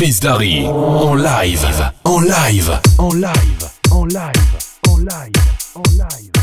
Chris Darry en live, en live, en live, en live, en live, en live,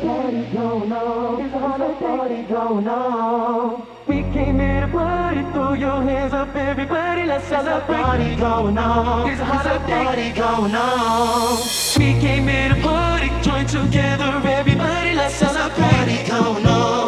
party going on. It's a party going on. We came here to party, throw your hands up, everybody, let's celebrate. It's a party going on. There's a party going on. We came here to party, join together, everybody, let's celebrate. It's a party going on.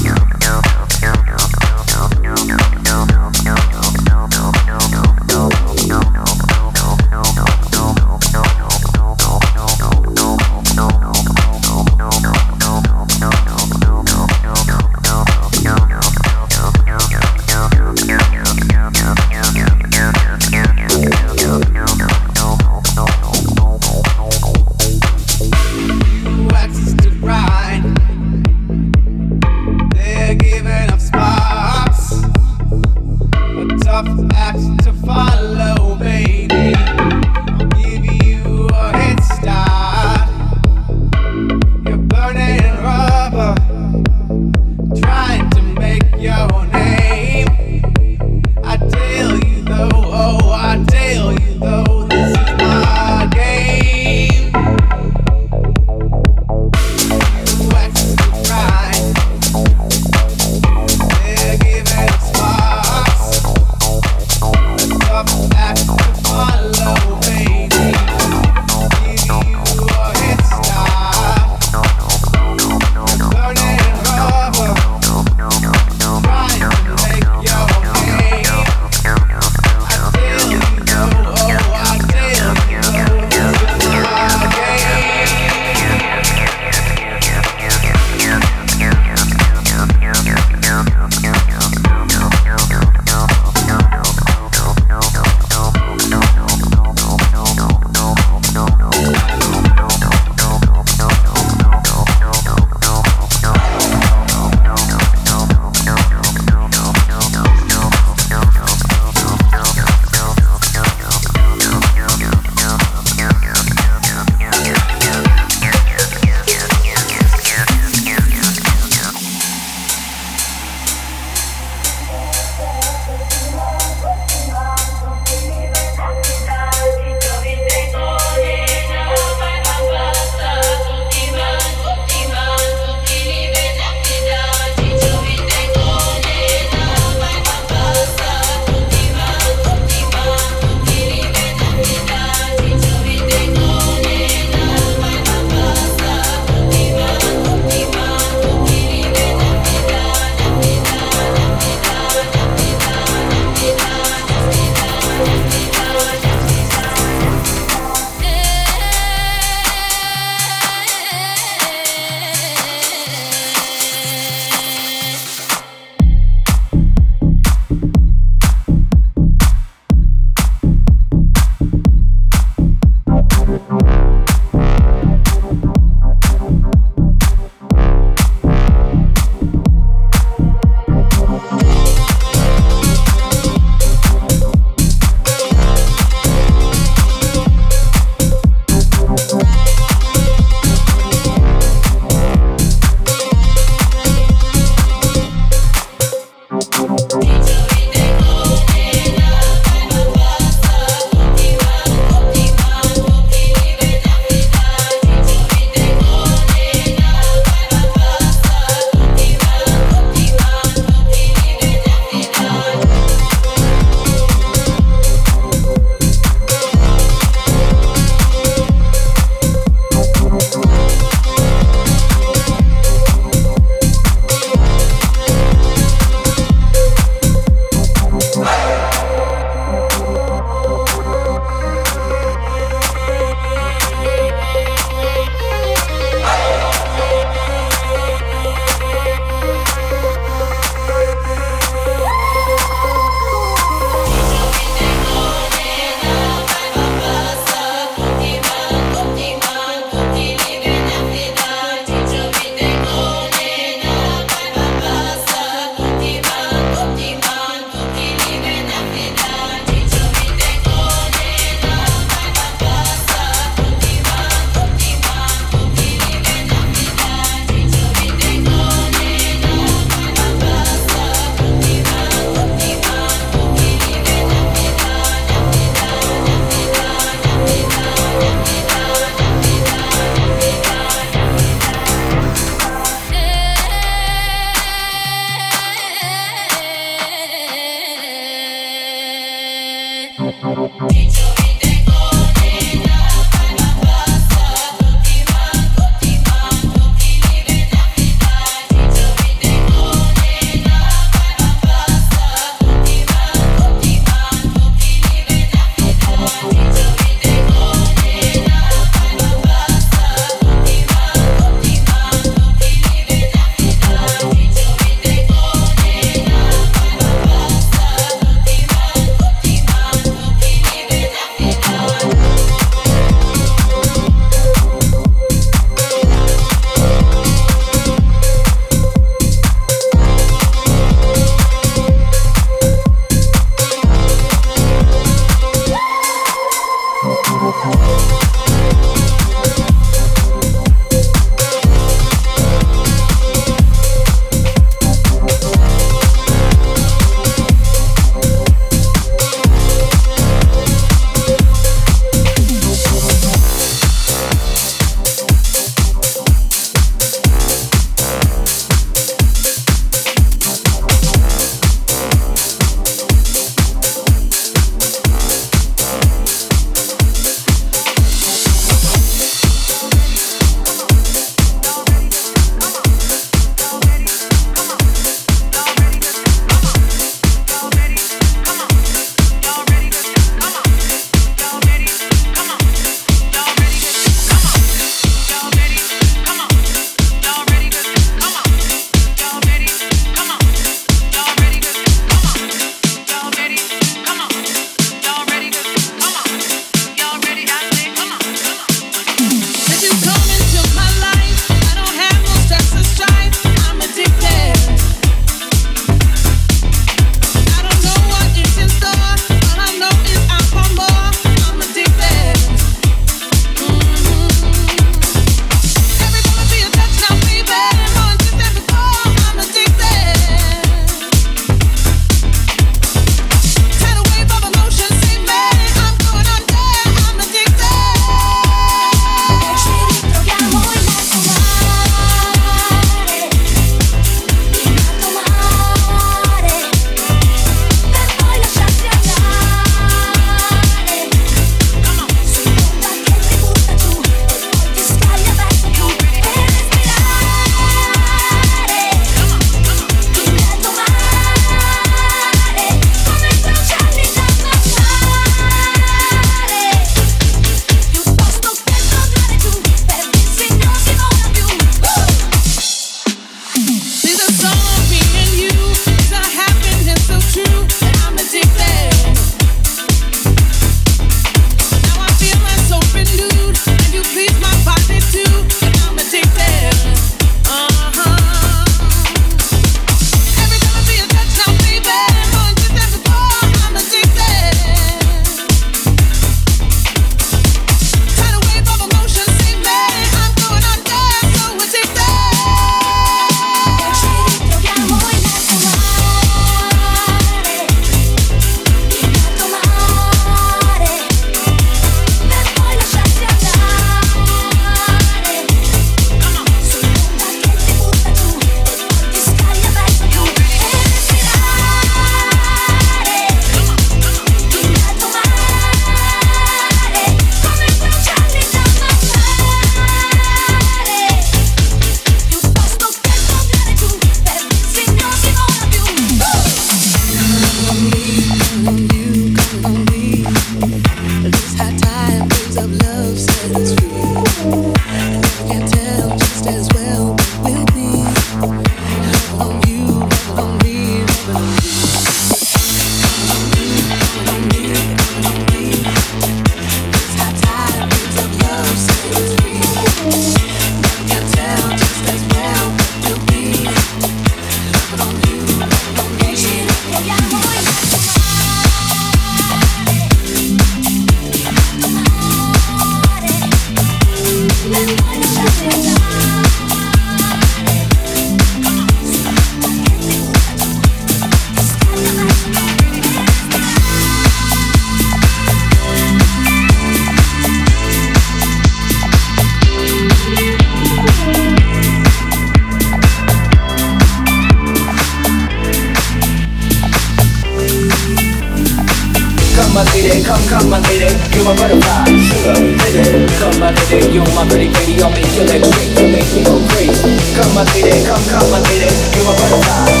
Say you're my pretty baby, I'll make you electric You make me go crazy. Come my lady, come, come my lady You're my butterfly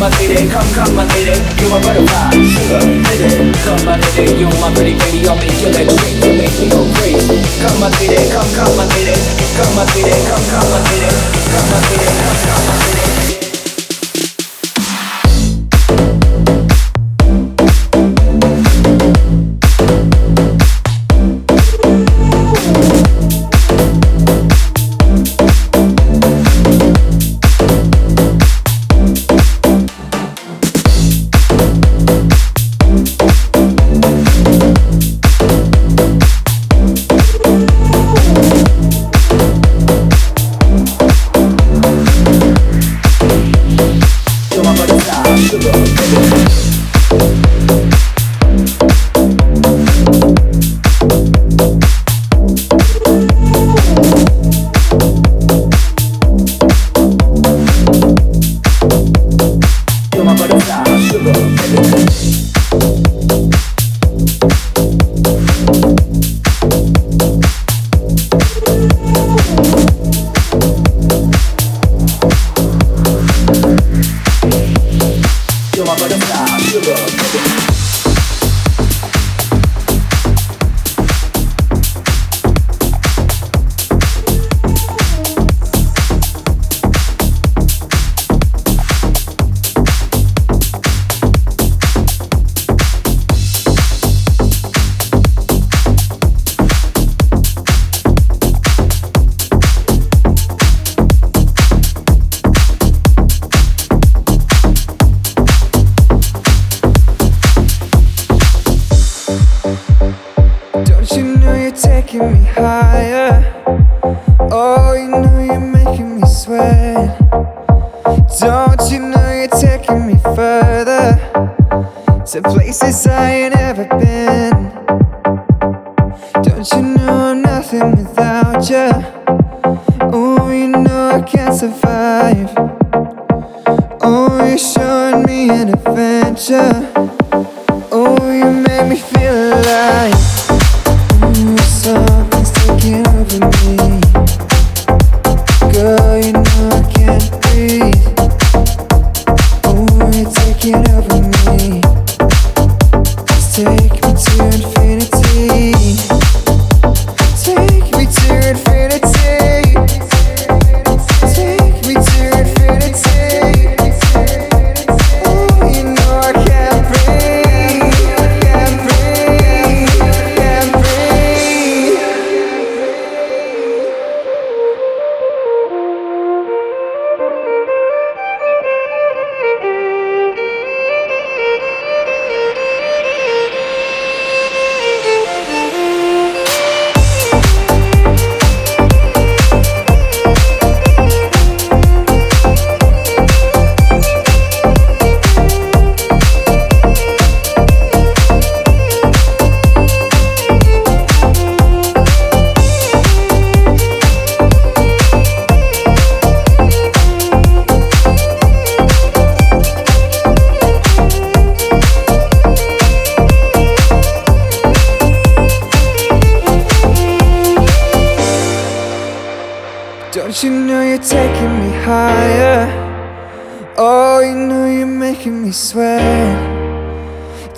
my lady, come, come my lady You're my butterfly, sugar, lady Come my lady, you're my pretty baby I'll make you electric, you make me go crazy. Come my lady, come, come my lady Come my lady, come, come my lady Come my lady, come, come my lady you're taking me higher. Oh, you know you're making me sweat. Don't you know you're taking me further to places I ain't ever been.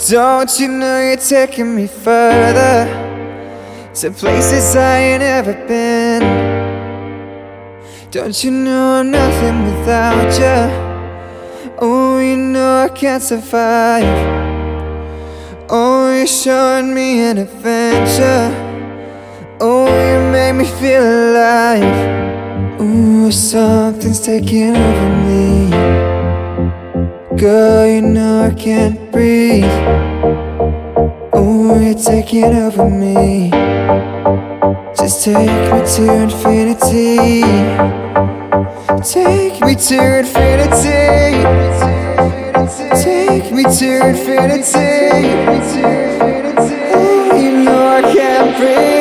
Don't you know you're taking me further to places I ain't ever been? Don't you know I'm nothing without you? Oh, you know I can't survive. Oh, you're showing me an adventure. Oh, you make me feel alive. Ooh, something's taking over me. Girl, you know I can't breathe. Ooh, you're taking over me. Just take me to infinity. Take me to infinity. Take me to infinity. Ooh, you know I can't breathe.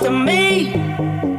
To me.